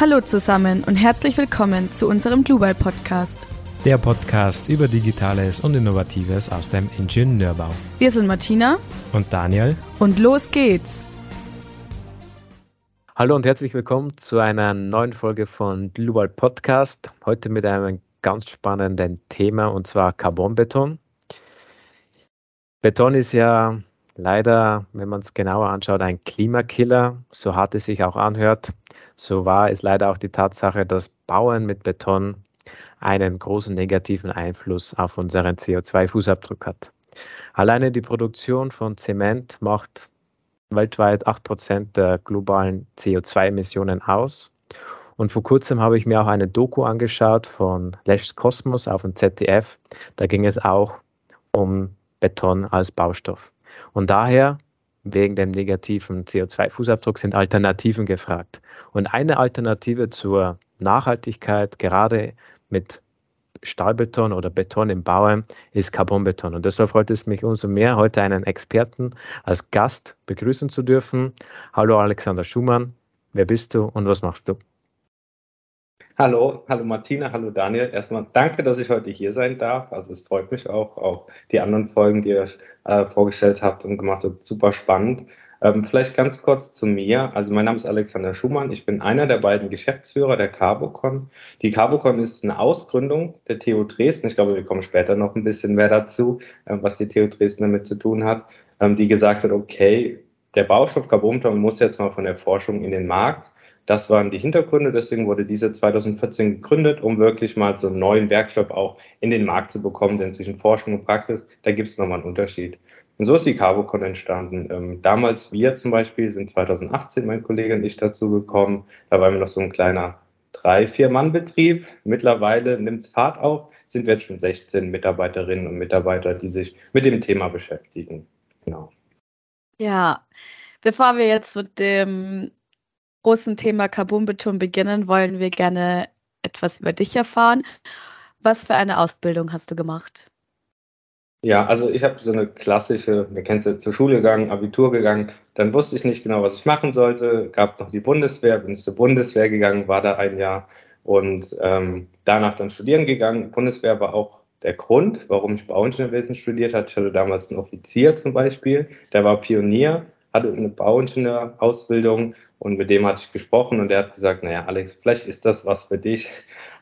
Hallo zusammen und herzlich willkommen zu unserem Global Podcast. Der Podcast über Digitales und Innovatives aus dem Ingenieurbau. Wir sind Martina und Daniel und los geht's. Hallo und herzlich willkommen zu einer neuen Folge von Global Podcast. Heute mit einem ganz spannenden Thema und zwar Carbonbeton. Beton ist ja leider, wenn man es genauer anschaut, ein Klimakiller, so hart es sich auch anhört. So wahr ist leider auch die Tatsache, dass Bauen mit Beton einen großen negativen Einfluss auf unseren CO2-Fußabdruck hat. Alleine die Produktion von Zement macht weltweit 8% der globalen CO2-Emissionen aus. Und vor kurzem habe ich mir auch eine Doku angeschaut von Lesch Kosmos auf dem ZDF. Da ging es auch um Beton als Baustoff. Und daher, wegen dem negativen CO2-Fußabdruck, sind Alternativen gefragt. Und eine Alternative zur Nachhaltigkeit, gerade mit Stahlbeton oder Beton im Bauen, ist Carbonbeton. Und deshalb freut es mich umso mehr, heute einen Experten als Gast begrüßen zu dürfen. Hallo Alexander Schumann, wer bist du und was machst du? Hallo, hallo Martina, hallo Daniel. Erstmal danke, dass ich heute hier sein darf. Also es freut mich auch, auch die anderen Folgen, die ihr äh, vorgestellt habt und gemacht habt, super spannend. Ähm, vielleicht ganz kurz zu mir. Also mein Name ist Alexander Schumann. Ich bin einer der beiden Geschäftsführer der Carbocon. Die Carbocon ist eine Ausgründung der TU Dresden. Ich glaube, wir kommen später noch ein bisschen mehr dazu, äh, was die TU Dresden damit zu tun hat, ähm, die gesagt hat, okay, der Baustoff Carbonbeton muss jetzt mal von der Forschung in den Markt. Das waren die Hintergründe, deswegen wurde diese 2014 gegründet, um wirklich mal so einen neuen Werkstoff auch in den Markt zu bekommen, denn zwischen Forschung und Praxis, da gibt es nochmal einen Unterschied. Und so ist die Carbocon entstanden. Ähm, damals wir zum Beispiel sind 2018, mein Kollege und ich dazu gekommen. Da waren wir noch so ein kleiner drei, vier Mann-Betrieb. Mittlerweile nimmt es Fahrt auf, sind wir jetzt schon 16 Mitarbeiterinnen und Mitarbeiter, die sich mit dem Thema beschäftigen. Genau. Ja, bevor wir jetzt mit dem großen Thema Carbonbeton beginnen, wollen wir gerne etwas über dich erfahren. Was für eine Ausbildung hast du gemacht? Ja, also ich habe so eine klassische, wir kennen es ja zur Schule gegangen, Abitur gegangen, dann wusste ich nicht genau, was ich machen sollte, gab noch die Bundeswehr, bin zur Bundeswehr gegangen, war da ein Jahr und ähm, danach dann studieren gegangen. Bundeswehr war auch der Grund, warum ich Bauingenieurwesen studiert habe. Ich hatte damals einen Offizier zum Beispiel, der war Pionier, hatte eine Bauingenieurausbildung und mit dem hatte ich gesprochen und der hat gesagt, naja, Alex, vielleicht ist das was für dich.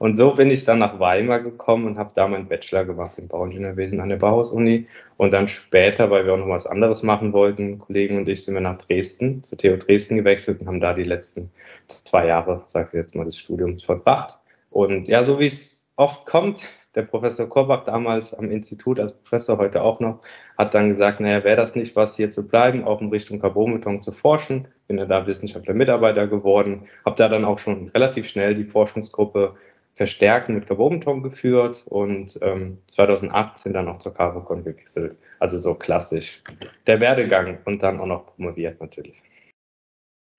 Und so bin ich dann nach Weimar gekommen und habe da meinen Bachelor gemacht im Bauingenieurwesen an der Bauhaus-Uni. Und dann später, weil wir auch noch was anderes machen wollten, Kollegen und ich, sind wir nach Dresden, zur TU Dresden gewechselt und haben da die letzten zwei Jahre, sag ich jetzt mal, des Studiums verbracht. Und ja, so wie es oft kommt, der Professor Korbach damals am Institut als Professor heute auch noch, hat dann gesagt, naja, wäre das nicht was, hier zu bleiben, auch in Richtung Carbonbeton zu forschen. Bin ja da Wissenschaftler Mitarbeiter geworden, habe da dann auch schon relativ schnell die Forschungsgruppe verstärkt mit Carbonbeton geführt und ähm, 2018 dann auch zur Carbocon gewechselt. Also so klassisch der Werdegang und dann auch noch promoviert natürlich.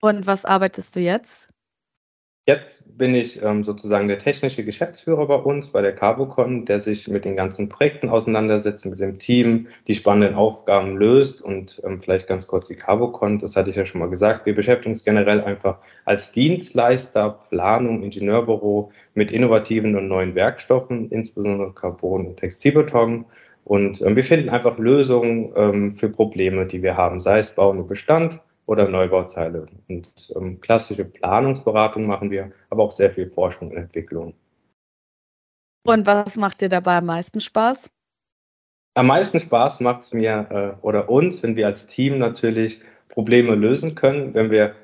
Und was arbeitest du jetzt? Jetzt bin ich ähm, sozusagen der technische Geschäftsführer bei uns, bei der Carbocon, der sich mit den ganzen Projekten auseinandersetzt, mit dem Team, die spannenden Aufgaben löst und ähm, vielleicht ganz kurz die Carbocon, das hatte ich ja schon mal gesagt, wir beschäftigen uns generell einfach als Dienstleister, Planung, Ingenieurbüro mit innovativen und neuen Werkstoffen, insbesondere Carbon und Textilbeton. Und ähm, wir finden einfach Lösungen ähm, für Probleme, die wir haben, sei es Bauen und Bestand, oder Neubauteile. Und ähm, klassische Planungsberatung machen wir, aber auch sehr viel Forschung und Entwicklung. Und was macht dir dabei am meisten Spaß? Am meisten Spaß macht es mir äh, oder uns, wenn wir als Team natürlich Probleme lösen können, wenn wir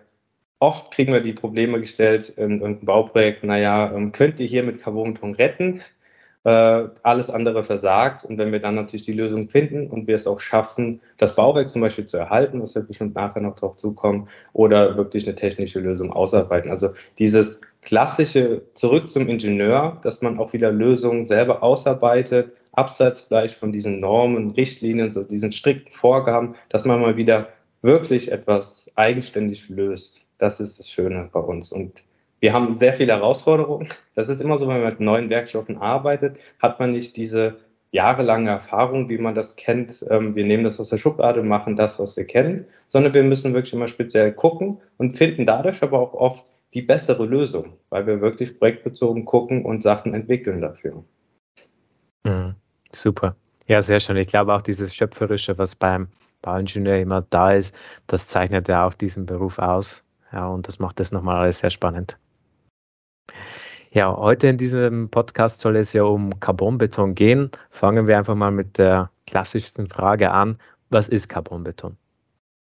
oft kriegen wir die Probleme gestellt in irgendeinem Bauprojekt, naja, ähm, könnt ihr hier mit Carbonbeton retten? Äh, alles andere versagt. Und wenn wir dann natürlich die Lösung finden und wir es auch schaffen, das Bauwerk zum Beispiel zu erhalten, was wir bestimmt nachher noch drauf zukommen, oder wirklich eine technische Lösung ausarbeiten. Also dieses klassische zurück zum Ingenieur, dass man auch wieder Lösungen selber ausarbeitet, abseits vielleicht von diesen Normen, Richtlinien, so diesen strikten Vorgaben, dass man mal wieder wirklich etwas eigenständig löst. Das ist das Schöne bei uns. Und wir haben sehr viele Herausforderungen. Das ist immer so, wenn man mit neuen Werkstoffen arbeitet, hat man nicht diese jahrelange Erfahrung, wie man das kennt. Ähm, wir nehmen das aus der Schublade, machen das, was wir kennen, sondern wir müssen wirklich immer speziell gucken und finden dadurch aber auch oft die bessere Lösung, weil wir wirklich projektbezogen gucken und Sachen entwickeln dafür. Mhm. Super. Ja, sehr schön. Ich glaube auch dieses Schöpferische, was beim Bauingenieur immer da ist, das zeichnet ja auch diesen Beruf aus. Ja, und das macht das nochmal alles sehr spannend. Ja, heute in diesem Podcast soll es ja um Carbonbeton gehen. Fangen wir einfach mal mit der klassischsten Frage an. Was ist Carbonbeton?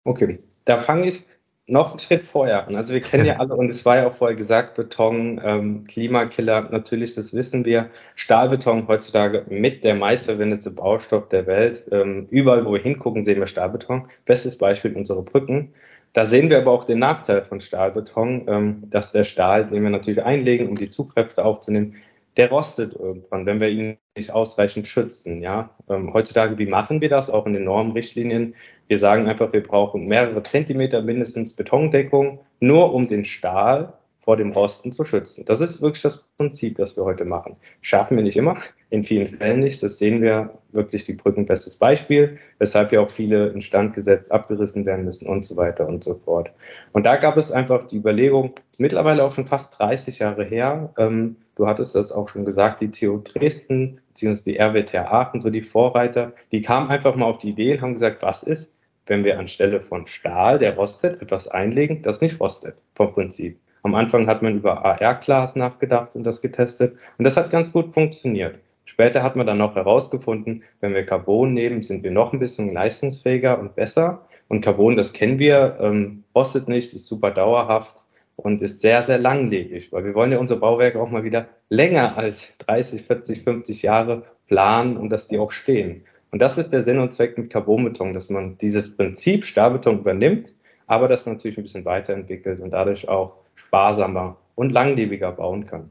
Okay, da fange ich noch einen Schritt vorher an. Also wir kennen ja alle, und es war ja auch vorher gesagt, Beton, ähm, Klimakiller, natürlich, das wissen wir. Stahlbeton heutzutage mit der meistverwendete Baustoff der Welt. Ähm, überall, wo wir hingucken, sehen wir Stahlbeton. Bestes Beispiel unsere Brücken. Da sehen wir aber auch den Nachteil von Stahlbeton, ähm, dass der Stahl, den wir natürlich einlegen, um die Zugkräfte aufzunehmen, der rostet irgendwann, wenn wir ihn nicht ausreichend schützen. Ja, ähm, heutzutage, wie machen wir das? Auch in den Normrichtlinien. Wir sagen einfach, wir brauchen mehrere Zentimeter mindestens Betondeckung, nur um den Stahl vor dem Rosten zu schützen. Das ist wirklich das Prinzip, das wir heute machen. Schaffen wir nicht immer, in vielen Fällen nicht. Das sehen wir wirklich die Brücken bestes Beispiel, weshalb ja auch viele instand gesetzt abgerissen werden müssen und so weiter und so fort. Und da gab es einfach die Überlegung, mittlerweile auch schon fast 30 Jahre her, ähm, du hattest das auch schon gesagt, die TU Dresden bzw. die RWTH Aachen, so die Vorreiter, die kamen einfach mal auf die Idee und haben gesagt, was ist, wenn wir anstelle von Stahl, der rostet, etwas einlegen, das nicht rostet, vom Prinzip. Am Anfang hat man über AR-Glas nachgedacht und das getestet und das hat ganz gut funktioniert. Später hat man dann noch herausgefunden, wenn wir Carbon nehmen, sind wir noch ein bisschen leistungsfähiger und besser. Und Carbon, das kennen wir, ähm, rostet nicht, ist super dauerhaft und ist sehr, sehr langlebig, weil wir wollen ja unsere Bauwerke auch mal wieder länger als 30, 40, 50 Jahre planen und dass die auch stehen. Und das ist der Sinn und Zweck mit Carbonbeton, dass man dieses Prinzip Stahlbeton übernimmt, aber das natürlich ein bisschen weiterentwickelt und dadurch auch sparsamer und langlebiger bauen kann.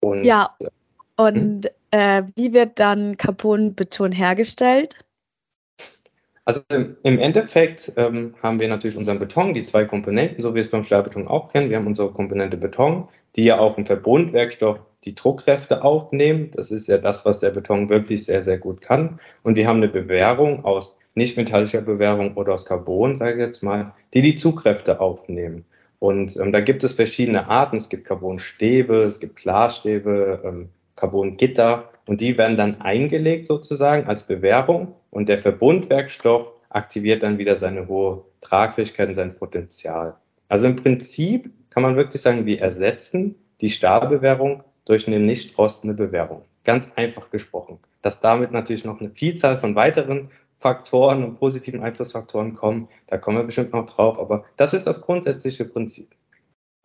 Und, ja, und hm? äh, wie wird dann Carbonbeton hergestellt? Also im Endeffekt ähm, haben wir natürlich unseren Beton, die zwei Komponenten, so wie wir es beim Stahlbeton auch kennen. Wir haben unsere Komponente Beton, die ja auch im Verbundwerkstoff die Druckkräfte aufnehmen. Das ist ja das, was der Beton wirklich sehr, sehr gut kann. Und wir haben eine Bewährung aus nicht metallischer Bewährung oder aus Carbon, sage ich jetzt mal, die die Zugkräfte aufnehmen. Und ähm, da gibt es verschiedene Arten. Es gibt Carbonstäbe, es gibt Glasstäbe, ähm, Carbongitter und die werden dann eingelegt sozusagen als Bewährung und der Verbundwerkstoff aktiviert dann wieder seine hohe Tragfähigkeit und sein Potenzial. Also im Prinzip kann man wirklich sagen, wir ersetzen die Stahlbewährung durch eine nicht rostende Bewährung. Ganz einfach gesprochen. Dass damit natürlich noch eine Vielzahl von weiteren Faktoren und positiven Einflussfaktoren kommen. Da kommen wir bestimmt noch drauf, aber das ist das grundsätzliche Prinzip.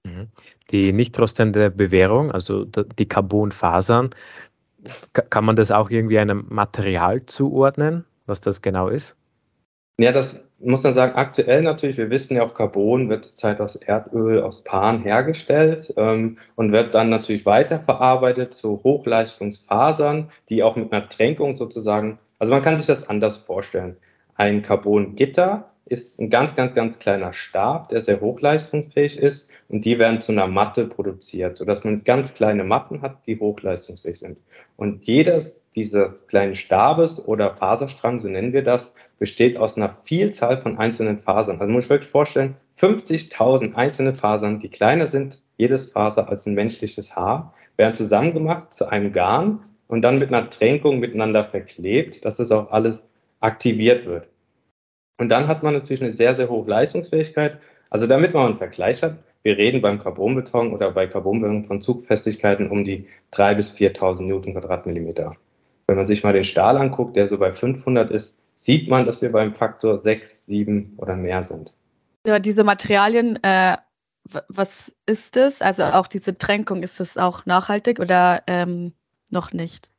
Mhm. Die nicht rostende Bewährung, also die Carbonfasern, kann man das auch irgendwie einem Material zuordnen, was das genau ist? Ja, das muss man sagen, aktuell natürlich, wir wissen ja auch, Carbon wird zurzeit aus Erdöl, aus Pan hergestellt ähm, und wird dann natürlich weiterverarbeitet zu Hochleistungsfasern, die auch mit einer Tränkung sozusagen also man kann sich das anders vorstellen. Ein Carbongitter ist ein ganz, ganz, ganz kleiner Stab, der sehr hochleistungsfähig ist und die werden zu einer Matte produziert, sodass man ganz kleine Matten hat, die hochleistungsfähig sind. Und jedes dieses kleinen Stabes oder Faserstrang, so nennen wir das, besteht aus einer Vielzahl von einzelnen Fasern. Also muss ich wirklich vorstellen, 50.000 einzelne Fasern, die kleiner sind, jedes Faser als ein menschliches Haar, werden zusammengemacht zu einem Garn und dann mit einer Tränkung miteinander verklebt, dass es auch alles aktiviert wird. Und dann hat man natürlich eine sehr, sehr hohe Leistungsfähigkeit. Also damit man einen Vergleich hat, wir reden beim Carbonbeton oder bei Carbonbeton von Zugfestigkeiten um die 3.000 bis 4.000 Newton Quadratmillimeter. Wenn man sich mal den Stahl anguckt, der so bei 500 ist, sieht man, dass wir beim Faktor 6, 7 oder mehr sind. Ja, diese Materialien, äh, was ist das? Also auch diese Tränkung, ist das auch nachhaltig oder ähm, noch nicht.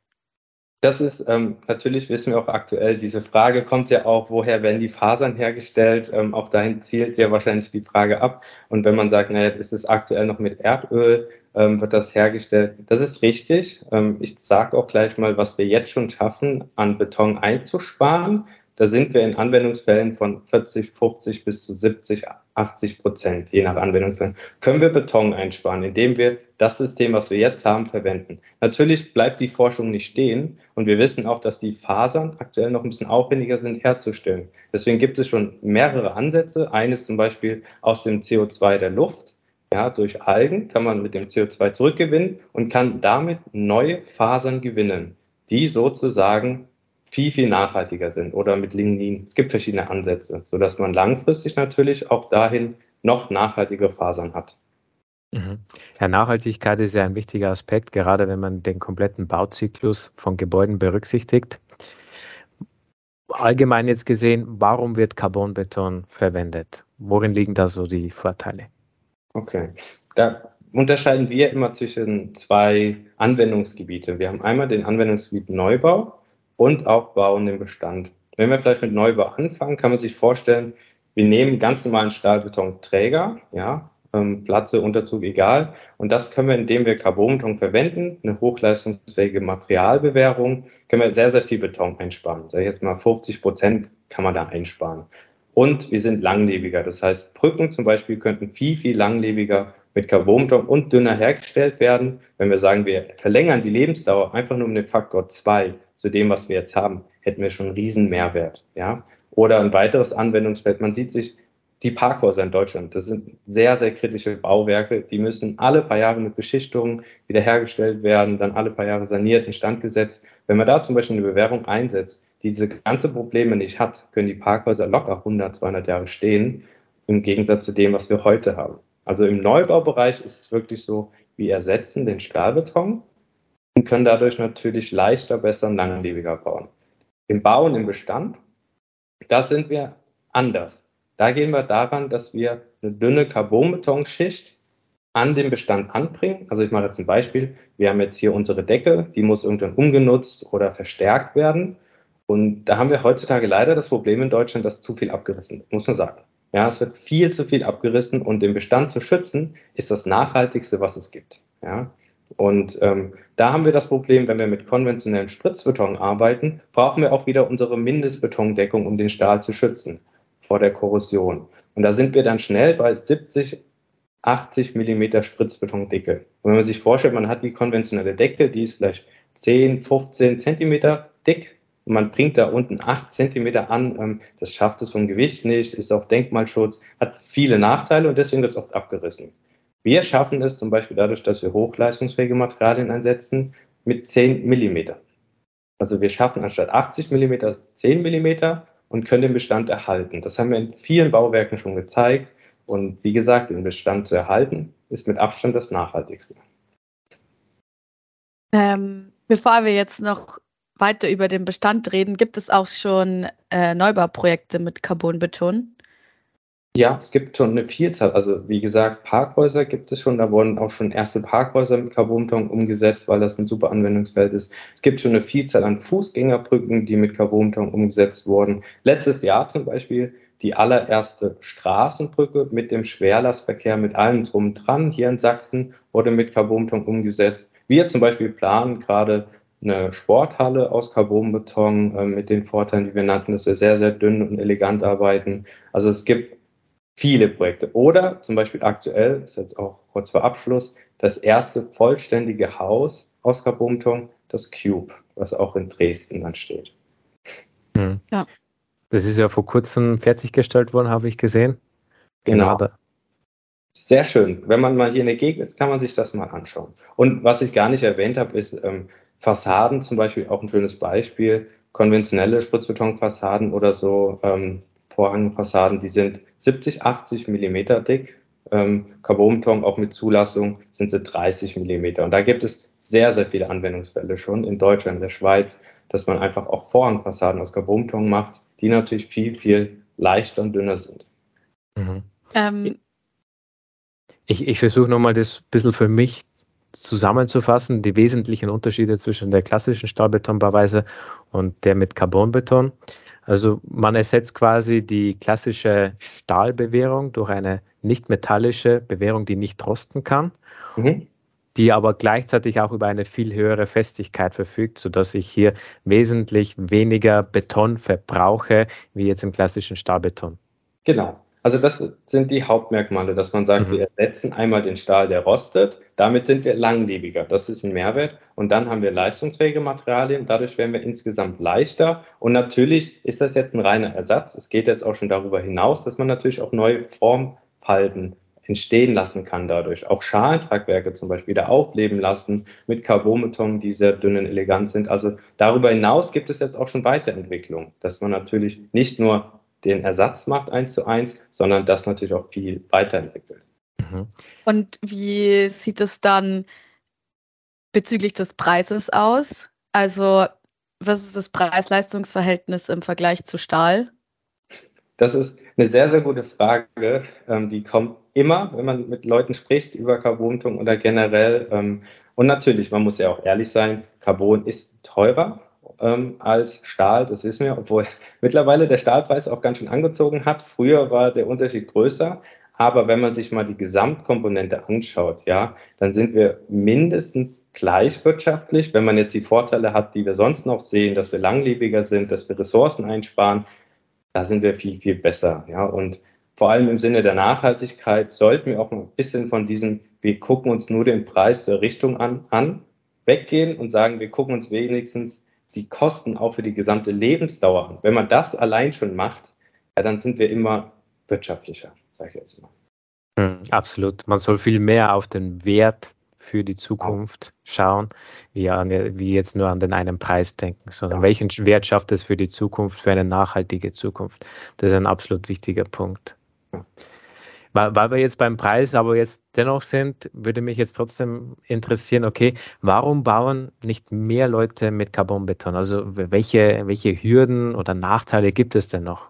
Das ist ähm, natürlich, wissen wir auch aktuell, diese Frage kommt ja auch, woher werden die Fasern hergestellt? Ähm, auch dahin zielt ja wahrscheinlich die Frage ab. Und wenn man sagt, naja, ist es aktuell noch mit Erdöl, ähm, wird das hergestellt? Das ist richtig. Ähm, ich sage auch gleich mal, was wir jetzt schon schaffen, an Beton einzusparen. Da sind wir in Anwendungsfällen von 40, 50 bis zu 70, 80 Prozent, je nach Anwendungsfällen, können wir Beton einsparen, indem wir das System, was wir jetzt haben, verwenden. Natürlich bleibt die Forschung nicht stehen und wir wissen auch, dass die Fasern aktuell noch ein bisschen aufwendiger sind herzustellen. Deswegen gibt es schon mehrere Ansätze. Eines zum Beispiel aus dem CO2 der Luft. Ja, durch Algen kann man mit dem CO2 zurückgewinnen und kann damit neue Fasern gewinnen, die sozusagen viel, viel nachhaltiger sind oder mit Lignin. Es gibt verschiedene Ansätze, sodass man langfristig natürlich auch dahin noch nachhaltige Fasern hat. Mhm. Ja, Nachhaltigkeit ist ja ein wichtiger Aspekt, gerade wenn man den kompletten Bauzyklus von Gebäuden berücksichtigt. Allgemein jetzt gesehen, warum wird Carbonbeton verwendet? Worin liegen da so die Vorteile? Okay, da unterscheiden wir immer zwischen zwei Anwendungsgebiete. Wir haben einmal den Anwendungsgebiet Neubau und auch Bauen im Bestand. Wenn wir vielleicht mit Neubau anfangen, kann man sich vorstellen, wir nehmen ganz normalen Stahlbetonträger, ja, ähm, Platte, Unterzug, egal. Und das können wir, indem wir Carbonbeton verwenden, eine hochleistungsfähige Materialbewährung, können wir sehr, sehr viel Beton einsparen. Sag ich jetzt mal 50 Prozent kann man da einsparen. Und wir sind langlebiger. Das heißt, Brücken zum Beispiel könnten viel, viel langlebiger mit Carbonbeton und dünner hergestellt werden. Wenn wir sagen, wir verlängern die Lebensdauer einfach nur um den Faktor zwei zu dem, was wir jetzt haben, hätten wir schon einen riesen Mehrwert. Ja? Oder ein weiteres Anwendungsfeld, man sieht sich die Parkhäuser in Deutschland. Das sind sehr, sehr kritische Bauwerke. Die müssen alle paar Jahre mit Beschichtung wiederhergestellt werden, dann alle paar Jahre saniert, instand gesetzt. Wenn man da zum Beispiel eine Bewährung einsetzt, die diese ganzen Probleme nicht hat, können die Parkhäuser locker 100, 200 Jahre stehen, im Gegensatz zu dem, was wir heute haben. Also im Neubaubereich ist es wirklich so, wir ersetzen den Stahlbeton und können dadurch natürlich leichter, besser und langlebiger bauen. Im Bauen, im Bestand, da sind wir anders. Da gehen wir daran, dass wir eine dünne Carbonbetonschicht an den Bestand anbringen. Also ich mache jetzt ein Beispiel. Wir haben jetzt hier unsere Decke, die muss irgendwann umgenutzt oder verstärkt werden. Und da haben wir heutzutage leider das Problem in Deutschland, dass zu viel abgerissen wird, muss man sagen. Ja, es wird viel zu viel abgerissen und den Bestand zu schützen, ist das Nachhaltigste, was es gibt. Ja, und ähm, da haben wir das Problem, wenn wir mit konventionellem Spritzbeton arbeiten, brauchen wir auch wieder unsere Mindestbetondeckung, um den Stahl zu schützen vor der Korrosion. Und da sind wir dann schnell bei 70, 80 Millimeter Spritzbetondicke. Und wenn man sich vorstellt, man hat die konventionelle Decke, die ist vielleicht 10, 15 Zentimeter dick und man bringt da unten 8 Zentimeter an, ähm, das schafft es vom Gewicht nicht, ist auch Denkmalschutz, hat viele Nachteile und deswegen wird es oft abgerissen. Wir schaffen es zum Beispiel dadurch, dass wir hochleistungsfähige Materialien einsetzen, mit 10 Millimeter. Also wir schaffen anstatt 80 Millimeter 10 Millimeter und können den Bestand erhalten. Das haben wir in vielen Bauwerken schon gezeigt. Und wie gesagt, den Bestand zu erhalten, ist mit Abstand das Nachhaltigste. Ähm, bevor wir jetzt noch weiter über den Bestand reden, gibt es auch schon äh, Neubauprojekte mit Carbonbeton? Ja, es gibt schon eine Vielzahl. Also wie gesagt, Parkhäuser gibt es schon. Da wurden auch schon erste Parkhäuser mit Carbonbeton umgesetzt, weil das ein super Anwendungsfeld ist. Es gibt schon eine Vielzahl an Fußgängerbrücken, die mit Carbonbeton umgesetzt wurden. Letztes Jahr zum Beispiel die allererste Straßenbrücke mit dem Schwerlastverkehr, mit allem drum dran hier in Sachsen wurde mit Carbonbeton umgesetzt. Wir zum Beispiel planen gerade eine Sporthalle aus Carbonbeton äh, mit den Vorteilen, die wir nannten, dass wir sehr, sehr dünn und elegant arbeiten. Also es gibt viele Projekte. Oder zum Beispiel aktuell, ist jetzt auch kurz vor Abschluss, das erste vollständige Haus aus Carbonbeton, das Cube, was auch in Dresden dann steht. Hm. Ja. Das ist ja vor kurzem fertiggestellt worden, habe ich gesehen. Genau. genau. Sehr schön. Wenn man mal hier in der Gegend ist, kann man sich das mal anschauen. Und was ich gar nicht erwähnt habe, ist ähm, Fassaden zum Beispiel auch ein schönes Beispiel. Konventionelle Spritzbetonfassaden oder so ähm, Vorhangfassaden, die sind 70, 80 Millimeter dick. Ähm, Carbonbeton auch mit Zulassung sind sie 30 Millimeter. Und da gibt es sehr, sehr viele Anwendungsfälle schon in Deutschland, in der Schweiz, dass man einfach auch Vorhangfassaden aus Carbonbeton macht, die natürlich viel, viel leichter und dünner sind. Mhm. Ähm. Ich, ich versuche nochmal das ein bisschen für mich zusammenzufassen, die wesentlichen Unterschiede zwischen der klassischen Stahlbetonbauweise und der mit Carbonbeton. Also man ersetzt quasi die klassische Stahlbewehrung durch eine nicht metallische Bewehrung, die nicht rosten kann, mhm. die aber gleichzeitig auch über eine viel höhere Festigkeit verfügt, sodass ich hier wesentlich weniger Beton verbrauche, wie jetzt im klassischen Stahlbeton. Genau. Also das sind die Hauptmerkmale, dass man sagt, mhm. wir ersetzen einmal den Stahl, der rostet, damit sind wir langlebiger, das ist ein Mehrwert und dann haben wir leistungsfähige Materialien, dadurch werden wir insgesamt leichter und natürlich ist das jetzt ein reiner Ersatz, es geht jetzt auch schon darüber hinaus, dass man natürlich auch neue Formfalten entstehen lassen kann dadurch. Auch Schalentragwerke zum Beispiel wieder aufleben lassen mit Carbonbeton, die sehr dünn und elegant sind. Also darüber hinaus gibt es jetzt auch schon Weiterentwicklung, dass man natürlich nicht nur den Ersatz macht eins zu eins, sondern das natürlich auch viel weiterentwickelt. Mhm. Und wie sieht es dann bezüglich des Preises aus? Also was ist das Preis-Leistungs-Verhältnis im Vergleich zu Stahl? Das ist eine sehr, sehr gute Frage. Ähm, die kommt immer, wenn man mit Leuten spricht über Carbonton oder generell. Ähm, und natürlich, man muss ja auch ehrlich sein, Carbon ist teurer ähm, als Stahl, das wissen wir, obwohl mittlerweile der Stahlpreis auch ganz schön angezogen hat. Früher war der Unterschied größer. Aber wenn man sich mal die Gesamtkomponente anschaut, ja, dann sind wir mindestens gleich wirtschaftlich, wenn man jetzt die Vorteile hat, die wir sonst noch sehen, dass wir langlebiger sind, dass wir Ressourcen einsparen, da sind wir viel, viel besser. Ja, und vor allem im Sinne der Nachhaltigkeit sollten wir auch ein bisschen von diesem, wir gucken uns nur den Preis der Richtung an, an, weggehen und sagen, wir gucken uns wenigstens die Kosten auch für die gesamte Lebensdauer an. Wenn man das allein schon macht, ja, dann sind wir immer wirtschaftlicher, sage ich jetzt mal. Hm, absolut. Man soll viel mehr auf den Wert für die Zukunft schauen, wie, an, wie jetzt nur an den einen Preis denken, sondern welchen Wert schafft es für die Zukunft, für eine nachhaltige Zukunft. Das ist ein absolut wichtiger Punkt. Weil, weil wir jetzt beim Preis aber jetzt dennoch sind, würde mich jetzt trotzdem interessieren, okay, warum bauen nicht mehr Leute mit Carbonbeton? Also welche, welche Hürden oder Nachteile gibt es denn noch?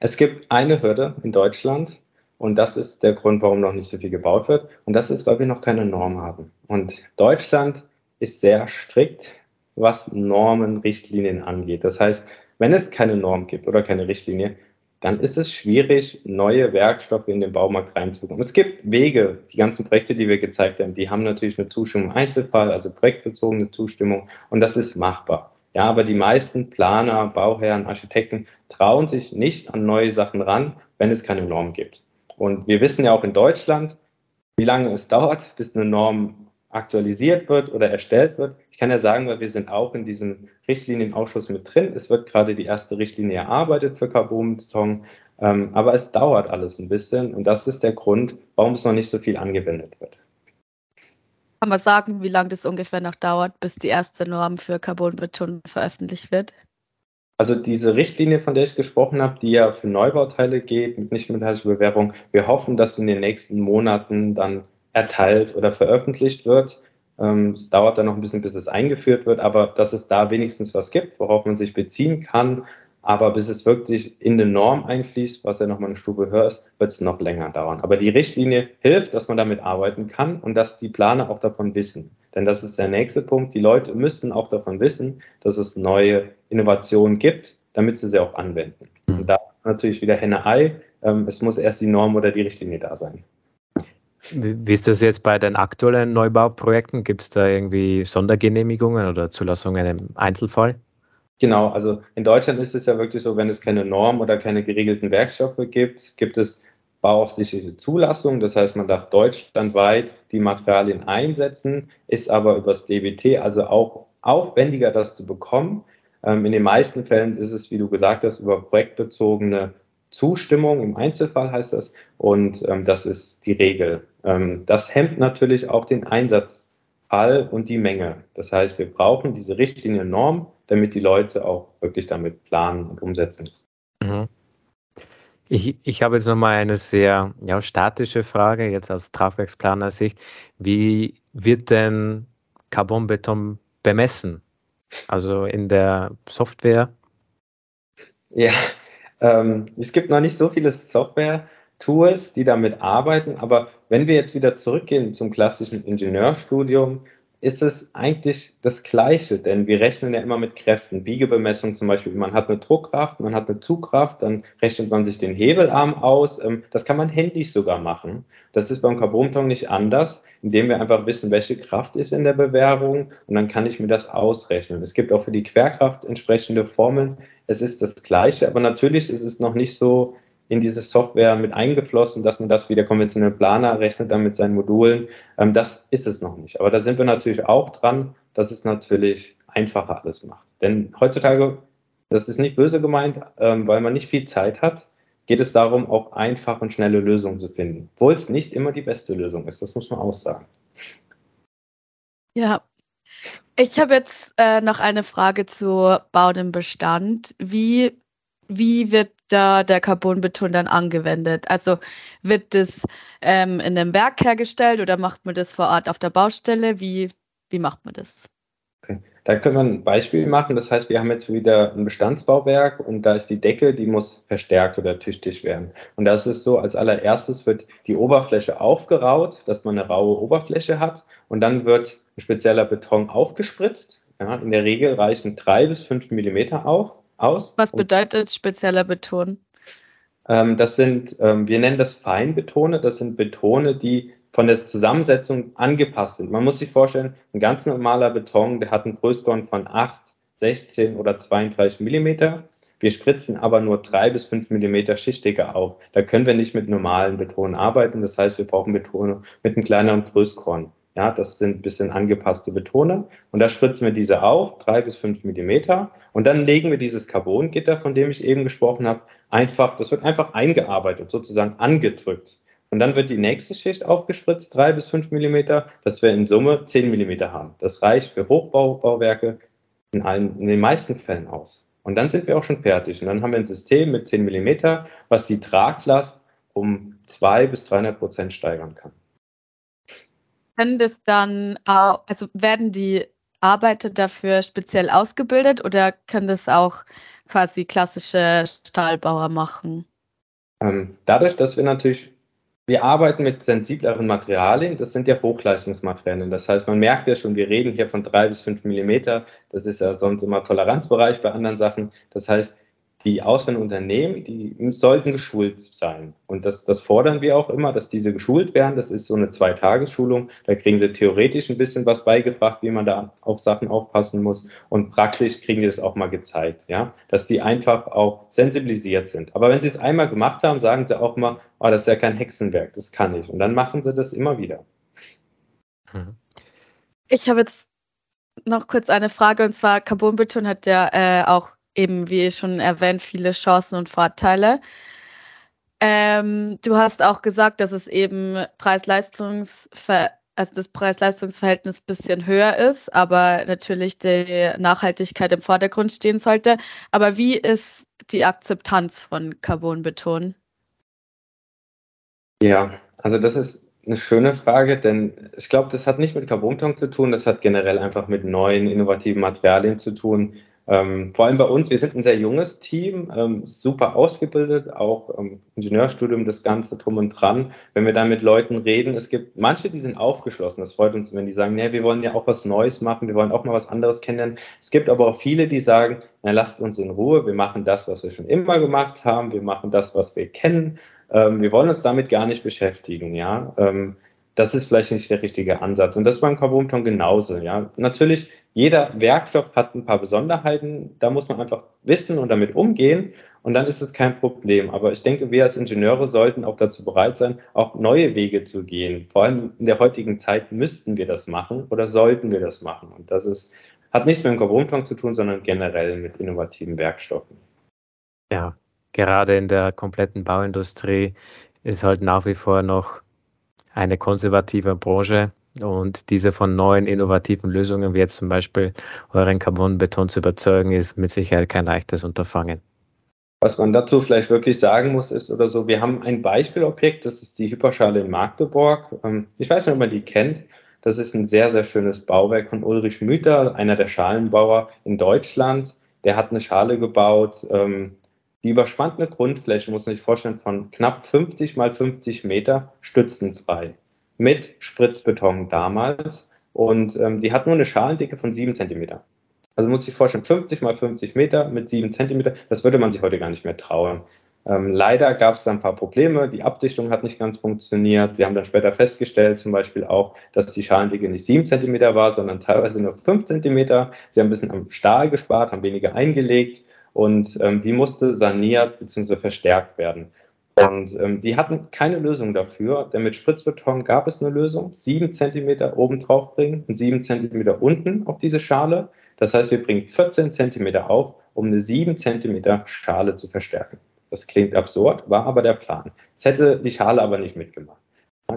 Es gibt eine Hürde in Deutschland und das ist der Grund, warum noch nicht so viel gebaut wird. Und das ist, weil wir noch keine Norm haben. Und Deutschland ist sehr strikt, was Normen, Richtlinien angeht. Das heißt, wenn es keine Norm gibt oder keine Richtlinie, dann ist es schwierig, neue Werkstoffe in den Baumarkt reinzubekommen. Es gibt Wege, die ganzen Projekte, die wir gezeigt haben, die haben natürlich eine Zustimmung im Einzelfall, also projektbezogene Zustimmung und das ist machbar. Ja, aber die meisten Planer, Bauherren, Architekten trauen sich nicht an neue Sachen ran, wenn es keine Norm gibt. Und wir wissen ja auch in Deutschland, wie lange es dauert, bis eine Norm aktualisiert wird oder erstellt wird. Ich kann ja sagen, weil wir sind auch in diesem Richtlinienausschuss mit drin. Es wird gerade die erste Richtlinie erarbeitet für Carbonbeton, ähm, aber es dauert alles ein bisschen und das ist der Grund, warum es noch nicht so viel angewendet wird. Kann man sagen, wie lange das ungefähr noch dauert, bis die erste Norm für Carbonbeton veröffentlicht wird? Also diese Richtlinie, von der ich gesprochen habe, die ja für Neubauteile geht, mit nichtmetallischer Bewährung, wir hoffen, dass in den nächsten Monaten dann erteilt oder veröffentlicht wird. Ähm, es dauert dann noch ein bisschen, bis es eingeführt wird, aber dass es da wenigstens was gibt, worauf man sich beziehen kann. Aber bis es wirklich in die Norm einfließt, was ja nochmal eine Stufe höher ist, wird es noch länger dauern. Aber die Richtlinie hilft, dass man damit arbeiten kann und dass die Planer auch davon wissen. Denn das ist der nächste Punkt. Die Leute müssen auch davon wissen, dass es neue Innovationen gibt, damit sie sie auch anwenden. Mhm. Und da natürlich wieder Henne-Ei. Ähm, es muss erst die Norm oder die Richtlinie da sein. Wie ist das jetzt bei den aktuellen Neubauprojekten? Gibt es da irgendwie Sondergenehmigungen oder Zulassungen im Einzelfall? Genau, also in Deutschland ist es ja wirklich so, wenn es keine Norm oder keine geregelten Werkstoffe gibt, gibt es bauaufsichtliche Zulassung. Das heißt, man darf deutschlandweit die Materialien einsetzen, ist aber übers DBT also auch aufwendiger, das zu bekommen. Ähm, in den meisten Fällen ist es, wie du gesagt hast, über projektbezogene Zustimmung im Einzelfall heißt das und ähm, das ist die Regel. Ähm, das hemmt natürlich auch den Einsatzfall und die Menge. Das heißt, wir brauchen diese Richtliniennorm, damit die Leute auch wirklich damit planen und umsetzen. Mhm. Ich, ich habe jetzt nochmal eine sehr ja, statische Frage, jetzt aus Tragwerksplaner-Sicht. Wie wird denn Carbonbeton bemessen? Also in der Software? Ja, ähm, es gibt noch nicht so viele Software-Tools, die damit arbeiten, aber wenn wir jetzt wieder zurückgehen zum klassischen Ingenieurstudium, ist es eigentlich das Gleiche, denn wir rechnen ja immer mit Kräften. Biegebemessung zum Beispiel, man hat eine Druckkraft, man hat eine Zugkraft, dann rechnet man sich den Hebelarm aus. Ähm, das kann man händisch sogar machen. Das ist beim Carbonbeton nicht anders, indem wir einfach wissen, welche Kraft ist in der Bewährung und dann kann ich mir das ausrechnen. Es gibt auch für die Querkraft entsprechende Formeln. Es ist das Gleiche, aber natürlich ist es noch nicht so in diese Software mit eingeflossen, dass man das wie der konventionelle Planer rechnet dann mit seinen Modulen. Ähm, das ist es noch nicht. Aber da sind wir natürlich auch dran, dass es natürlich einfacher alles macht. Denn heutzutage, das ist nicht böse gemeint, ähm, weil man nicht viel Zeit hat, geht es darum, auch einfach und schnelle Lösungen zu finden. Obwohl es nicht immer die beste Lösung ist, das muss man auch sagen. Ja, ich habe jetzt äh, noch eine Frage zu Bauen im Bestand. Wie, wie wird da der Carbonbeton dann angewendet? Also wird das ähm, in einem Werk hergestellt oder macht man das vor Ort auf der Baustelle? Wie, wie macht man das? Okay. Da können wir ein Beispiel machen. Das heißt, wir haben jetzt wieder ein Bestandsbauwerk und da ist die Decke, die muss verstärkt oder tüchtig werden. Und das ist so, als allererstes wird die Oberfläche aufgeraut, dass man eine raue Oberfläche hat und dann wird ein spezieller Beton aufgespritzt. Ja, in der Regel reichen drei bis fünf Millimeter auf, aus. Was bedeutet spezieller Beton? Ähm, das sind, ähm, wir nennen das Feinbetone. Das sind Betone, die von der Zusammensetzung angepasst sind. Man muss sich vorstellen, ein ganz normaler Beton, der hat einen Größengrund von 8, 16 oder 32 Millimeter. Wir spritzen aber nur drei bis fünf Millimeter Schichtdicke auf. Da können wir nicht mit normalen Betonen arbeiten. Das heißt, wir brauchen Betone mit einem kleineren Größkorn. Ja, das sind ein bisschen angepasste Betone. Und da spritzen wir diese auf, drei bis fünf Millimeter. Und dann legen wir dieses Carbongitter, von dem ich eben gesprochen habe, einfach, das wird einfach eingearbeitet, sozusagen angedrückt. Und dann wird die nächste Schicht aufgespritzt, drei bis fünf Millimeter, dass wir in Summe zehn Millimeter haben. Das reicht für Hochbauwerke in, allen, in den meisten Fällen aus. Und dann sind wir auch schon fertig. Und dann haben wir ein System mit zehn Millimeter, was die Traglast um zwei bis 300 Prozent steigern kann. Können das dann, also werden die Arbeiter dafür speziell ausgebildet oder können das auch quasi klassische Stahlbauer machen? Ähm, dadurch, dass wir natürlich wir arbeiten mit sensibleren Materialien, das sind ja Hochleistungsmaterialien. Das heißt, man merkt ja schon, wir reden hier von drei bis fünf Millimeter. Das ist ja sonst immer Toleranzbereich bei anderen Sachen. Das heißt, die ausführenden Unternehmen, die sollten geschult sein. Und das, das fordern wir auch immer, dass diese geschult werden. Das ist so eine Zweitagesschulung. Da kriegen sie theoretisch ein bisschen was beigebracht, wie man da auf Sachen aufpassen muss. Und praktisch kriegen die das auch mal gezeigt, ja, dass die einfach auch sensibilisiert sind. Aber wenn sie es einmal gemacht haben, sagen sie auch mal, oh, das ist ja kein Hexenwerk, das kann ich. Und dann machen sie das immer wieder. Mhm. Ich habe jetzt noch kurz eine Frage und zwar Carbonbeton hat ja äh, auch eben, wie schon erwähnt, viele Chancen und Vorteile. Ähm, du hast auch gesagt, dass es eben Preis-Leistungs- also das Preis-Leistungs-Verhältnis ein bisschen höher ist, aber natürlich die Nachhaltigkeit im Vordergrund stehen sollte. Aber wie ist die Akzeptanz von Carbonbeton? Ja, also das ist eine schöne Frage, denn ich glaube, das hat nicht mit Carbonbeton zu tun, das hat generell einfach mit neuen, innovativen Materialien zu tun, ähm, vor allem bei uns, wir sind ein sehr junges Team, ähm, super ausgebildet, auch ähm, Ingenieurstudium, das Ganze drum und dran. Wenn wir da mit Leuten reden, es gibt manche, die sind aufgeschlossen. Das freut uns, wenn die sagen, nee, wir wollen ja auch was Neues machen, wir wollen auch mal was anderes kennenlernen. Es gibt aber auch viele, die sagen, na, lasst uns in Ruhe, wir machen das, was wir schon immer gemacht haben, wir machen das, was wir kennen. Ähm, wir wollen uns damit gar nicht beschäftigen, ja. Ähm, das ist vielleicht nicht der richtige Ansatz. Und das beim Carbonton genauso, ja. Natürlich jeder Werkstoff hat ein paar Besonderheiten, da muss man einfach wissen und damit umgehen und dann ist es kein Problem. Aber ich denke, wir als Ingenieure sollten auch dazu bereit sein, auch neue Wege zu gehen. Vor allem in der heutigen Zeit müssten wir das machen oder sollten wir das machen. Und das ist, hat nichts mit dem Carbonplank zu tun, sondern generell mit innovativen Werkstoffen. Ja, gerade in der kompletten Bauindustrie ist halt nach wie vor noch eine konservative Branche und diese von neuen, innovativen Lösungen, wie jetzt zum Beispiel euren Carbonbeton zu überzeugen, ist mit Sicherheit kein leichtes Unterfangen. Was man dazu vielleicht wirklich sagen muss, ist oder so, wir haben ein Beispielobjekt, das ist die Hyperschale in Magdeburg. Ähm, ich weiß nicht, ob man die kennt. Das ist ein sehr, sehr schönes Bauwerk von Ulrich Müther, einer der Schalenbauer in Deutschland. Der hat eine Schale gebaut, ähm, die überspannt eine Grundfläche, muss man sich vorstellen, von knapp 50 mal 50 Meter stützenfrei mit Spritzbeton damals. Und ähm, die hat nur eine Schalendicke von 7 cm. Also muss ich vorstellen, 50 mal 50 Meter mit 7 cm, das würde man sich heute gar nicht mehr trauen. Ähm, leider gab es da ein paar Probleme, die Abdichtung hat nicht ganz funktioniert. Sie haben dann später festgestellt, zum Beispiel auch, dass die Schalendicke nicht 7 cm war, sondern teilweise nur 5 cm. Sie haben ein bisschen am Stahl gespart, haben weniger eingelegt und ähm, die musste saniert bzw. verstärkt werden. Und ähm, die hatten keine Lösung dafür, denn mit Spritzbeton gab es eine Lösung, sieben Zentimeter oben drauf bringen und sieben Zentimeter unten auf diese Schale. Das heißt, wir bringen 14 Zentimeter auf, um eine sieben Zentimeter Schale zu verstärken. Das klingt absurd, war aber der Plan. Es hätte die Schale aber nicht mitgemacht.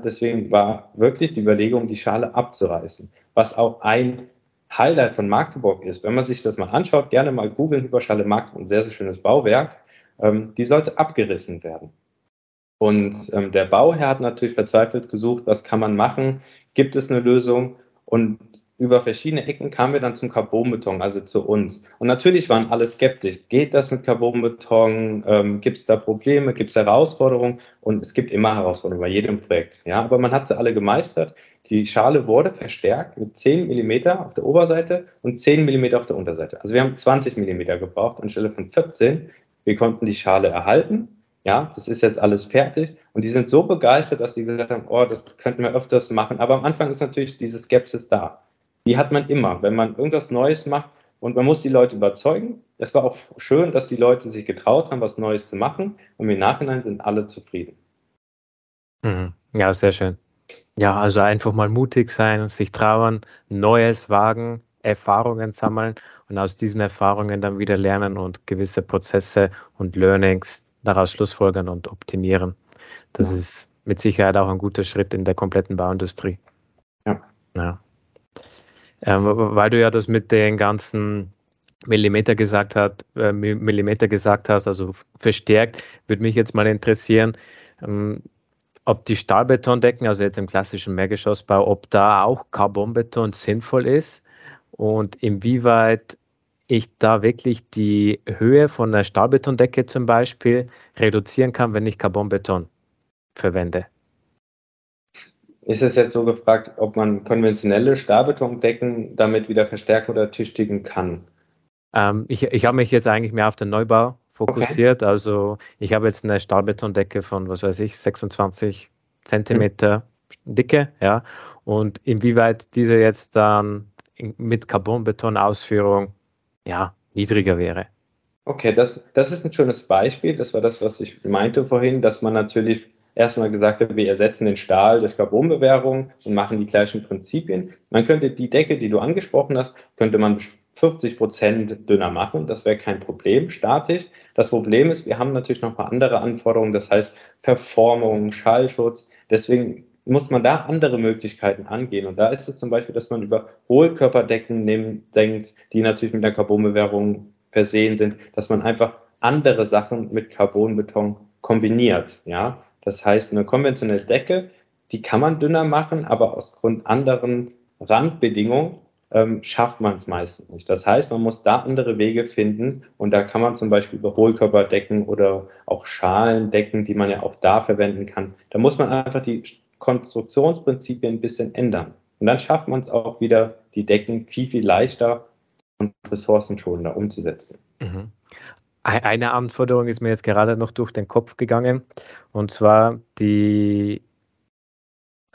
Deswegen war wirklich die Überlegung, die Schale abzureißen, was auch ein Highlight von Magdeburg ist. Wenn man sich das mal anschaut, gerne mal googeln, Hyperschale Magdeburg, ein sehr, sehr schönes Bauwerk. Ähm, die sollte abgerissen werden. Und ähm, der Bauherr hat natürlich verzweifelt gesucht, was kann man machen, gibt es eine Lösung? Und über verschiedene Ecken kamen wir dann zum Carbonbeton, also zu uns. Und natürlich waren alle skeptisch. Geht das mit Carbonbeton? Ähm, gibt es da Probleme? Gibt es Herausforderungen? Und es gibt immer Herausforderungen bei jedem Projekt. Ja, aber man hat sie alle gemeistert. Die Schale wurde verstärkt mit 10 Millimeter auf der Oberseite und 10 Millimeter auf der Unterseite. Also wir haben 20 Millimeter gebraucht anstelle von 14. Wir konnten die Schale erhalten ja, das ist jetzt alles fertig. Und die sind so begeistert, dass sie gesagt haben, oh, das könnten wir öfters machen. Aber am Anfang ist natürlich diese Skepsis da. Die hat man immer, wenn man irgendwas Neues macht und man muss die Leute überzeugen. Es war auch schön, dass die Leute sich getraut haben, was Neues zu machen. Und im Nachhinein sind alle zufrieden. Mhm. Ja, sehr schön. Ja, also einfach mal mutig sein, sich trauen, Neues wagen, Erfahrungen sammeln und aus diesen Erfahrungen dann wieder lernen und gewisse Prozesse und Learnings daraus schlussfolgern und optimieren. Das ja. ist mit Sicherheit auch ein guter Schritt in der kompletten Bauindustrie. Ja. ja. Ähm, weil du ja das mit den ganzen Millimeter gesagt, hat, äh, Millimeter gesagt hast, also verstärkt, würde mich jetzt mal interessieren, ähm, ob die Stahlbetondecken, also jetzt im klassischen Mehrgeschossbau, ob da auch Carbonbeton sinnvoll ist und inwieweit ich da wirklich die Höhe von einer Stahlbetondecke zum Beispiel reduzieren kann, wenn ich Carbonbeton verwende. Ist es jetzt so gefragt, ob man konventionelle Stahlbetondecken damit wieder verstärken oder tüchtigen kann? Ähm, ich ich habe mich jetzt eigentlich mehr auf den Neubau fokussiert. Okay. Also ich habe jetzt eine Stahlbetondecke von, was weiß ich, 26 Zentimeter mhm. Dicke, ja. Und inwieweit diese jetzt dann mit Carbonbeton-Ausführung ja, niedriger wäre. Okay, das, das ist ein schönes Beispiel. Das war das, was ich meinte vorhin, dass man natürlich erstmal gesagt hat, wir ersetzen den Stahl durch Carbonbewährung und machen die gleichen Prinzipien. Man könnte die Decke, die du angesprochen hast, könnte man 50 Prozent dünner machen. Das wäre kein Problem, statisch. Das Problem ist, wir haben natürlich noch paar andere Anforderungen, das heißt Verformung, Schallschutz. Deswegen muss man da andere Möglichkeiten angehen. Und da ist es zum Beispiel, dass man über Hohlkörperdecken nimmt, denkt, die natürlich mit der Carbonbewährung versehen sind, dass man einfach andere Sachen mit Carbonbeton kombiniert. Ja, das heißt, eine konventionelle Decke, die kann man dünner machen, aber aus Grund anderen Randbedingungen ähm, schafft man es meistens nicht. Das heißt, man muss da andere Wege finden und da kann man zum Beispiel über Hohlkörperdecken oder auch Schalendecken, die man ja auch da verwenden kann, da muss man einfach die Konstruktionsprinzipien ein bisschen ändern. Und dann schafft man es auch wieder, die Decken viel, viel leichter und ressourcenschonender umzusetzen. Mhm. Eine Anforderung ist mir jetzt gerade noch durch den Kopf gegangen, und zwar die,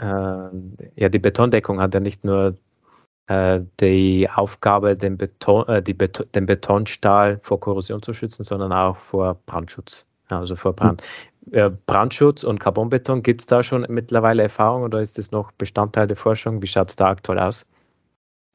äh, ja, die Betondeckung hat ja nicht nur äh, die Aufgabe, den, Beton, äh, die Beton, den Betonstahl vor Korrosion zu schützen, sondern auch vor Brandschutz, also vor Brand. Äh, Brandschutz und Carbonbeton, gibt es da schon mittlerweile Erfahrung oder ist das noch Bestandteil der Forschung? Wie schaut es da aktuell aus?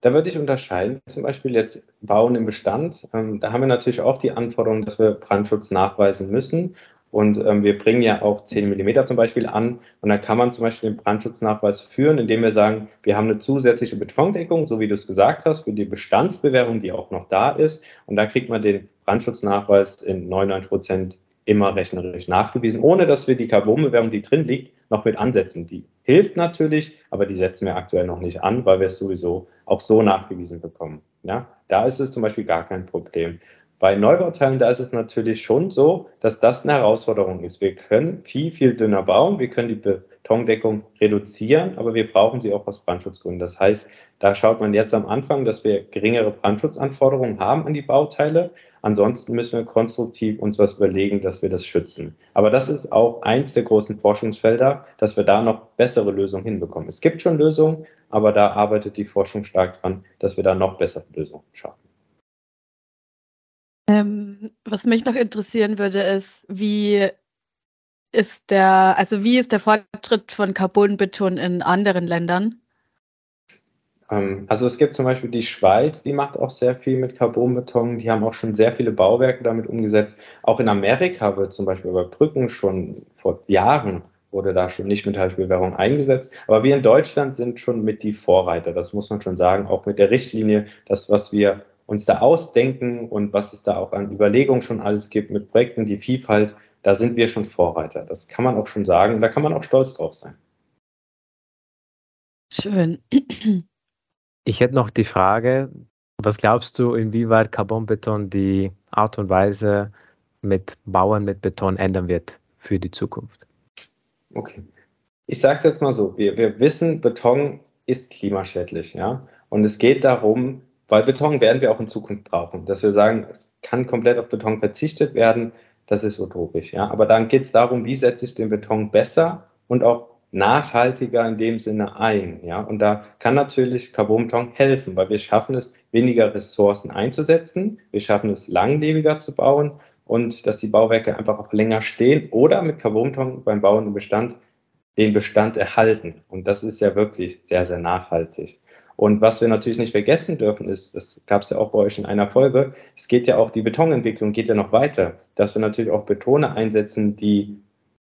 Da würde ich unterscheiden, zum Beispiel jetzt Bauen im Bestand. Ähm, da haben wir natürlich auch die Anforderung, dass wir Brandschutz nachweisen müssen. Und ähm, wir bringen ja auch 10 mm zum Beispiel an. Und da kann man zum Beispiel den Brandschutznachweis führen, indem wir sagen, wir haben eine zusätzliche Betondeckung, so wie du es gesagt hast, für die Bestandsbewährung, die auch noch da ist. Und da kriegt man den Brandschutznachweis in 99 Prozent immer rechnerisch nachgewiesen, ohne dass wir die Carbonbewerbung, die drin liegt, noch mit ansetzen. Die hilft natürlich, aber die setzen wir aktuell noch nicht an, weil wir es sowieso auch so nachgewiesen bekommen. Ja, da ist es zum Beispiel gar kein Problem. Bei Neubauteilen, da ist es natürlich schon so, dass das eine Herausforderung ist. Wir können viel, viel dünner bauen, wir können die Betondeckung reduzieren, aber wir brauchen sie auch aus Brandschutzgründen. Das heißt, da schaut man jetzt am Anfang, dass wir geringere Brandschutzanforderungen haben an die Bauteile, Ansonsten müssen wir konstruktiv uns was überlegen, dass wir das schützen. Aber das ist auch eins der großen Forschungsfelder, dass wir da noch bessere Lösungen hinbekommen. Es gibt schon Lösungen, aber da arbeitet die Forschung stark dran, dass wir da noch bessere Lösungen schaffen. Ähm, was mich noch interessieren würde, ist, wie ist der, also wie ist der Fortschritt von Carbonbeton in anderen Ländern? Ähm, also es gibt zum Beispiel die Schweiz, die macht auch sehr viel mit Carbonbeton. Die haben auch schon sehr viele Bauwerke damit umgesetzt. Auch in Amerika wird zum Beispiel bei Brücken schon vor Jahren wurde da schon nicht Metallbewehrung eingesetzt. Aber wir in Deutschland sind schon mit die Vorreiter. Das muss man schon sagen. Auch mit der Richtlinie, das, was wir uns da ausdenken und was es da auch an Überlegungen schon alles gibt mit Projekten, die Vielfalt, da sind wir schon Vorreiter. Das kann man auch schon sagen. Da kann man auch stolz drauf sein. Schön. Ich hätte noch die Frage, was glaubst du, inwieweit Carbonbeton die Art und Weise mit Bauern mit Beton ändern wird für die Zukunft? Okay. Ich sage es jetzt mal so, wir, wir wissen, Beton ist klimaschädlich, ja. Und es geht darum, weil Beton werden wir auch in Zukunft brauchen, dass wir sagen, es kann komplett auf Beton verzichtet werden, das ist utopisch, ja. Aber dann geht es darum, wie setze ich den Beton besser und auch nachhaltiger in dem Sinne ein. Ja? Und da kann natürlich Carbonbeton helfen, weil wir schaffen es, weniger Ressourcen einzusetzen, wir schaffen es, langlebiger zu bauen und dass die Bauwerke einfach auch länger stehen oder mit Carbonbeton beim Bauen im Bestand den Bestand erhalten. Und das ist ja wirklich sehr, sehr nachhaltig. Und was wir natürlich nicht vergessen dürfen, ist, das gab es ja auch bei euch in einer Folge, es geht ja auch, die Betonentwicklung geht ja noch weiter, dass wir natürlich auch Betone einsetzen, die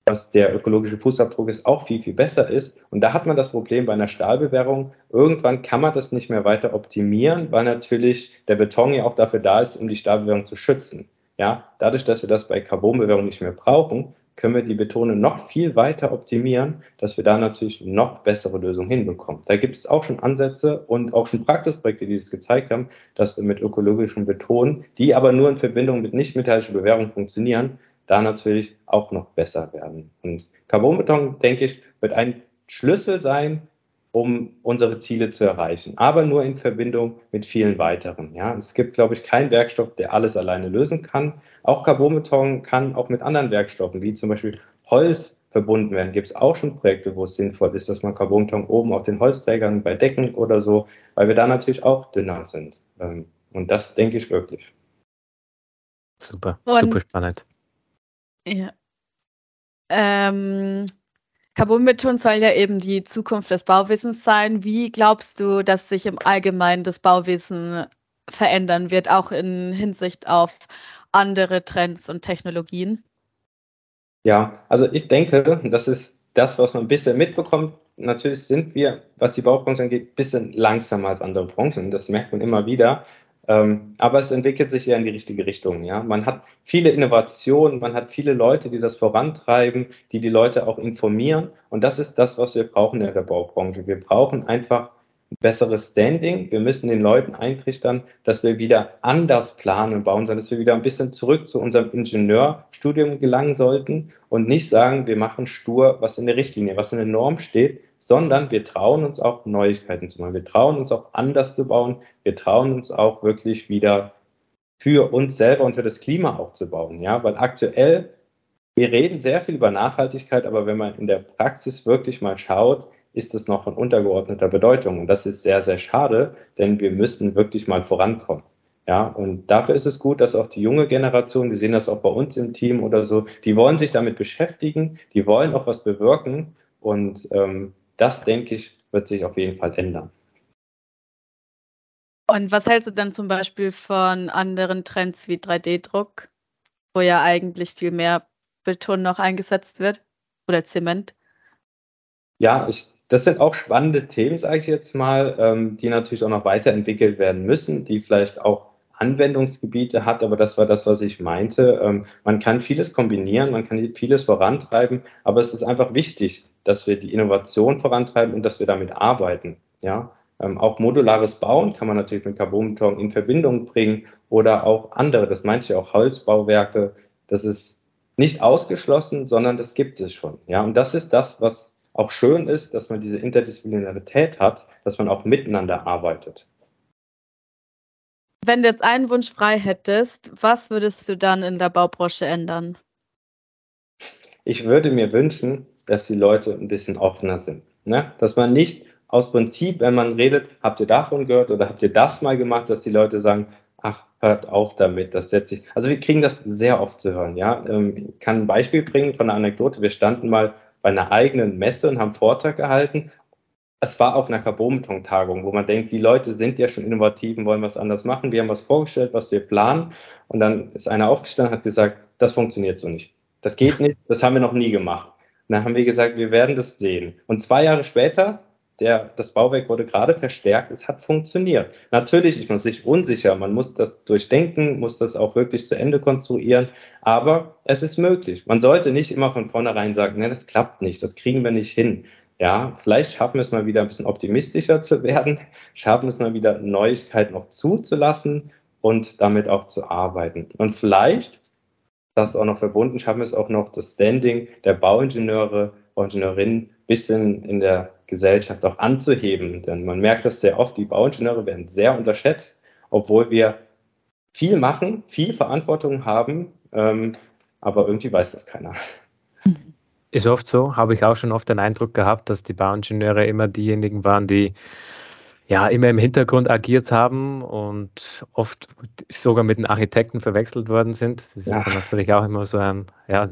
was der ökologische Fußabdruck ist, auch viel, viel besser ist. Und da hat man das Problem bei einer Stahlbewährung. Irgendwann kann man das nicht mehr weiter optimieren, weil natürlich der Beton ja auch dafür da ist, um die Stahlbewährung zu schützen. Ja, dadurch, dass wir das bei Carbonbewährung nicht mehr brauchen, können wir die Betone noch viel weiter optimieren, dass wir da natürlich noch bessere Lösungen hinbekommen. Da gibt es auch schon Ansätze und auch schon Praxisprojekte, die das gezeigt haben, dass wir mit ökologischen Betonen, die aber nur in Verbindung mit nicht metallischen Bewährung funktionieren, da natürlich auch noch besser werden. Und Carbonbeton, denke ich, wird ein Schlüssel sein, um unsere Ziele zu erreichen, aber nur in Verbindung mit vielen weiteren. Ja, es gibt, glaube ich, keinen Werkstoff, der alles alleine lösen kann. Auch Carbonbeton kann auch mit anderen Werkstoffen, wie zum Beispiel Holz, verbunden werden. Gibt es auch schon Projekte, wo es sinnvoll ist, dass man Carbonbeton oben auf den Holzträgern bei Decken oder so, weil wir da natürlich auch dünner sind. Ähm, und das denke ich wirklich. Super, Und super spannend. Ja. Ähm, Carbonbeton soll ja eben die Zukunft des Bauwesens sein. Wie glaubst du, dass sich im Allgemeinen das Bauwesen verändern wird, auch in Hinsicht auf andere Trends und Technologien? Ja, also ich denke, das ist das, was man ein bisschen mitbekommt. Natürlich sind wir, was die Baubranche angeht, ein bisschen langsamer als andere Branchen. Das merkt man immer wieder. Ähm, aber es entwickelt sich ja in die richtige Richtung. Ja, man hat viele Innovationen, man hat viele Leute, die das vorantreiben, die die Leute auch informieren. Und das ist das, was wir brauchen in der Baubranche. Wir brauchen einfach ein besseres Standing. Wir müssen den Leuten eintrichtern, dass wir wieder anders planen und bauen, sondern dass wir wieder ein bisschen zurück zu unserem Ingenieurstudium gelangen sollten und nicht sagen, wir machen stur, was in der Richtlinie, was in der Norm steht, sondern wir trauen uns auch Neuigkeiten zu machen. Wir trauen uns auch anders zu bauen. Wir trauen uns auch wirklich wieder für uns selber und für das Klima auch zu bauen. Ja, weil aktuell, wir reden sehr viel über Nachhaltigkeit, aber wenn man in der Praxis wirklich mal schaut, ist es noch von untergeordneter Bedeutung. Und das ist sehr, sehr schade, denn wir müssen wirklich mal vorankommen. Ja, und dafür ist es gut, dass auch die junge Generation, wir sehen das auch bei uns im Team oder so, die wollen sich damit beschäftigen, die wollen auch was bewirken. Und ähm, das, denke ich, wird sich auf jeden Fall ändern. Und was hältst du dann zum Beispiel von anderen Trends wie 3D-Druck, wo ja eigentlich viel mehr Beton noch eingesetzt wird oder Zement? Ja, ich, das sind auch spannende Themen, sage ich jetzt mal, ähm, die natürlich auch noch weiterentwickelt werden müssen, die vielleicht auch Anwendungsgebiete hat, aber das war das, was ich meinte. Ähm, man kann vieles kombinieren, man kann vieles vorantreiben, aber es ist einfach wichtig, dass wir die Innovation vorantreiben und dass wir damit arbeiten. Ja, ähm, auch modulares Bauen kann man natürlich mit Carbonbeton in Verbindung bringen oder auch andere, das meinte ich auch Holzbauwerke. Das ist nicht ausgeschlossen, sondern das gibt es schon. Ja, und das ist das, was auch schön ist, dass man diese Interdisziplinarität hat, dass man auch miteinander arbeitet. Wenn du jetzt einen Wunsch frei hättest, was würdest du dann in der Baubranche ändern? Ich würde mir wünschen, dass die Leute ein bisschen offener sind. Ne? Dass man nicht aus Prinzip, wenn man redet, habt ihr davon gehört oder habt ihr das mal gemacht, dass die Leute sagen, ach, hört auf damit, das setze ich. Also wir kriegen das sehr oft zu hören, ja. Ähm, ich kann ein Beispiel bringen von einer Anekdote. Wir standen mal bei einer eigenen Messe und haben Vortrag gehalten. Es war auf einer Carbonbeton-Tagung, wo man denkt, die Leute sind ja schon innovativ und wollen was anderes machen. Wir haben was vorgestellt, was wir planen. Und dann ist einer aufgestanden und hat gesagt, das funktioniert so nicht. Das geht nicht, das haben wir noch nie gemacht. Und dann haben wir gesagt, wir werden das sehen. Und zwei Jahre später der, das Bauwerk wurde gerade verstärkt, es hat funktioniert. Natürlich ist man sich unsicher, man muss das durchdenken, muss das auch wirklich zu Ende konstruieren, aber es ist möglich. Man sollte nicht immer von vornherein sagen, ne, das klappt nicht, das kriegen wir nicht hin. Ja, vielleicht schaffen wir es mal wieder ein bisschen optimistischer zu werden, schaffen es mal wieder Neuigkeiten noch zuzulassen und damit auch zu arbeiten. Und vielleicht, das auch noch verbunden, schaffen wir es auch noch, das Standing der Bauingenieure, Bauingenieurinnen bisschen in der Gesellschaft auch anzuheben. Denn man merkt das sehr oft, die Bauingenieure werden sehr unterschätzt, obwohl wir viel machen, viel Verantwortung haben, ähm, aber irgendwie weiß das keiner. Ist oft so, habe ich auch schon oft den Eindruck gehabt, dass die Bauingenieure immer diejenigen waren, die ja immer im Hintergrund agiert haben und oft sogar mit den Architekten verwechselt worden sind. Das ist ja. dann natürlich auch immer so ein, ja,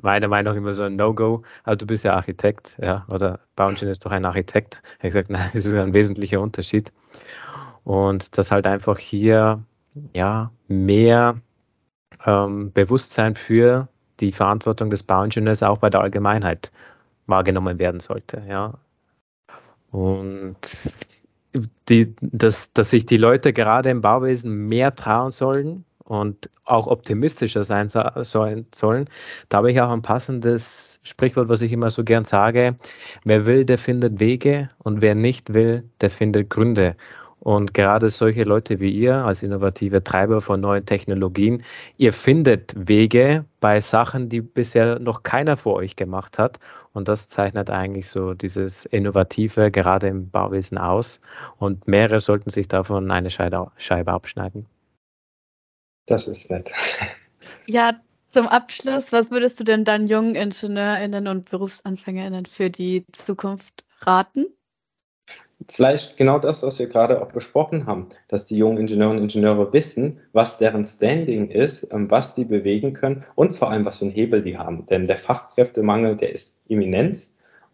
meiner Meinung nach immer so ein No-Go. Aber du bist ja Architekt, ja, oder Bauingenieur ist doch ein Architekt. Ich habe gesagt, nein, das ist ein wesentlicher Unterschied. Und dass halt einfach hier ja mehr ähm, Bewusstsein für die Verantwortung des Bauingenieurs auch bei der Allgemeinheit wahrgenommen werden sollte, ja. Und die, dass, dass sich die Leute gerade im Bauwesen mehr trauen sollen und auch optimistischer sein sollen, sollen. Da habe ich auch ein passendes Sprichwort, was ich immer so gern sage. Wer will, der findet Wege und wer nicht will, der findet Gründe. Und gerade solche Leute wie ihr als innovative Treiber von neuen Technologien, ihr findet Wege bei Sachen, die bisher noch keiner vor euch gemacht hat. Und das zeichnet eigentlich so dieses Innovative gerade im Bauwesen aus. Und mehrere sollten sich davon eine Scheibe abschneiden. Das ist nett. Ja, zum Abschluss, was würdest du denn dann jungen IngenieurInnen und BerufsanfängerInnen für die Zukunft raten? Vielleicht genau das, was wir gerade auch besprochen haben, dass die jungen Ingenieurinnen und Ingenieure wissen, was deren Standing ist, ähm, was die bewegen können und vor allem, was für einen Hebel die haben. Denn der Fachkräftemangel, der ist imminent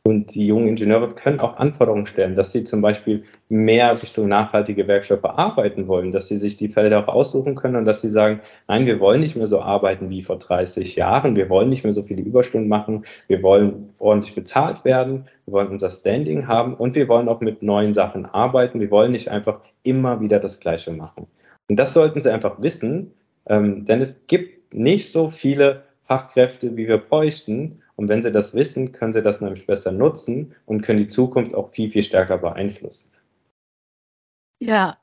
und die jungen Ingenieure können auch Anforderungen stellen, dass sie zum Beispiel mehr Richtung nachhaltige Werkstoffe arbeiten wollen, dass sie sich die Felder auch aussuchen können und dass sie sagen, nein, wir wollen nicht mehr so arbeiten wie vor 30 Jahren, wir wollen nicht mehr so viele Überstunden machen, wir wollen ordentlich bezahlt werden, wir wollen unser Standing haben und wir wollen auch mit neuen Sachen arbeiten, wir wollen nicht einfach immer wieder das Gleiche machen. Und das sollten sie einfach wissen, ähm, denn es gibt nicht so viele Fachkräfte, wie wir bräuchten. Und wenn sie das wissen, können sie das nämlich besser nutzen und können die Zukunft auch viel, viel stärker beeinflussen. Ja,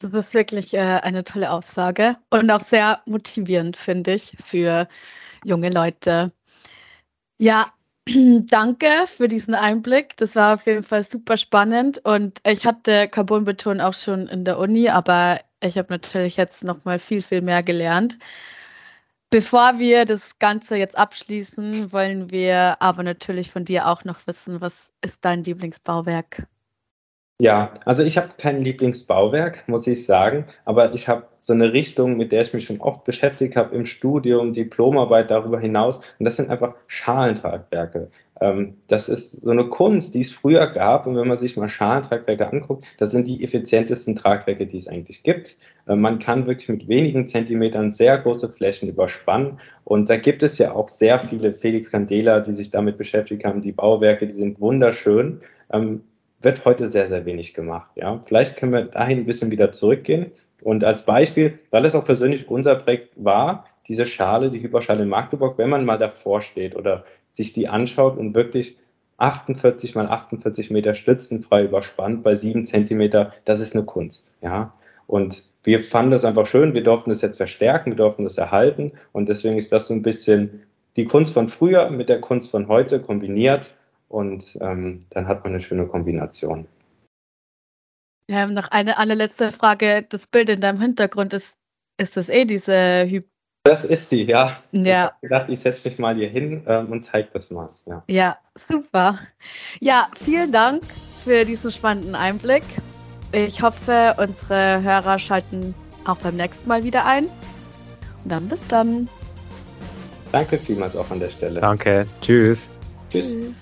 das ist wirklich äh, eine tolle Aussage und auch sehr motivierend, finde ich, für junge Leute. Ja, danke für diesen Einblick. Das war auf jeden Fall super spannend und ich hatte Carbonbeton auch schon in der Uni, aber ich habe natürlich jetzt noch mal viel, viel mehr gelernt. Bevor wir das Ganze jetzt abschließen, wollen wir aber natürlich von dir auch noch wissen, was ist dein Lieblingsbauwerk? Ja, also ich habe kein Lieblingsbauwerk, muss ich sagen, aber ich habe so eine Richtung, mit der ich mich schon oft beschäftigt habe im Studium, Diplomarbeit darüber hinaus. Und das sind einfach Schalentragwerke. Ähm, das ist so eine Kunst, die es früher gab. Und wenn man sich mal Schalentragwerke anguckt, das sind die effizientesten Tragwerke, die es eigentlich gibt. Äh, man kann wirklich mit wenigen Zentimetern sehr große Flächen überspannen. Und da gibt es ja auch sehr viele Felix Candela, die sich damit beschäftigt haben. Die Bauwerke, die sind wunderschön. Ähm, wird heute sehr, sehr wenig gemacht. Ja, vielleicht können wir dahin ein bisschen wieder zurückgehen. Und als Beispiel, weil es auch persönlich unser Projekt war, diese Schale, die Hyperschale in Magdeburg, wenn man mal davor steht oder sich die anschaut und wirklich 48 mal 48 Meter stützenfrei überspannt bei 7 Zentimeter, das ist eine Kunst. Ja, und wir fanden das einfach schön, wir durften das jetzt verstärken, wir durften das erhalten und deswegen ist das so ein bisschen die Kunst von früher mit der Kunst von heute kombiniert und ähm, dann hat man eine schöne Kombination. Ja, noch eine allerletzte Frage. Das Bild in deinem Hintergrund ist, ist das eh diese Hy das ist die, ja. Ja. Ich habe gedacht, ich setze mich mal hier hin ähm, und zeige das mal. Ja. ja, super. Ja, vielen Dank für diesen spannenden Einblick. Ich hoffe, unsere Hörer schalten auch beim nächsten Mal wieder ein. Und dann bis dann. Danke vielmals auch an der Stelle. Danke. Tschüss. Tschüss.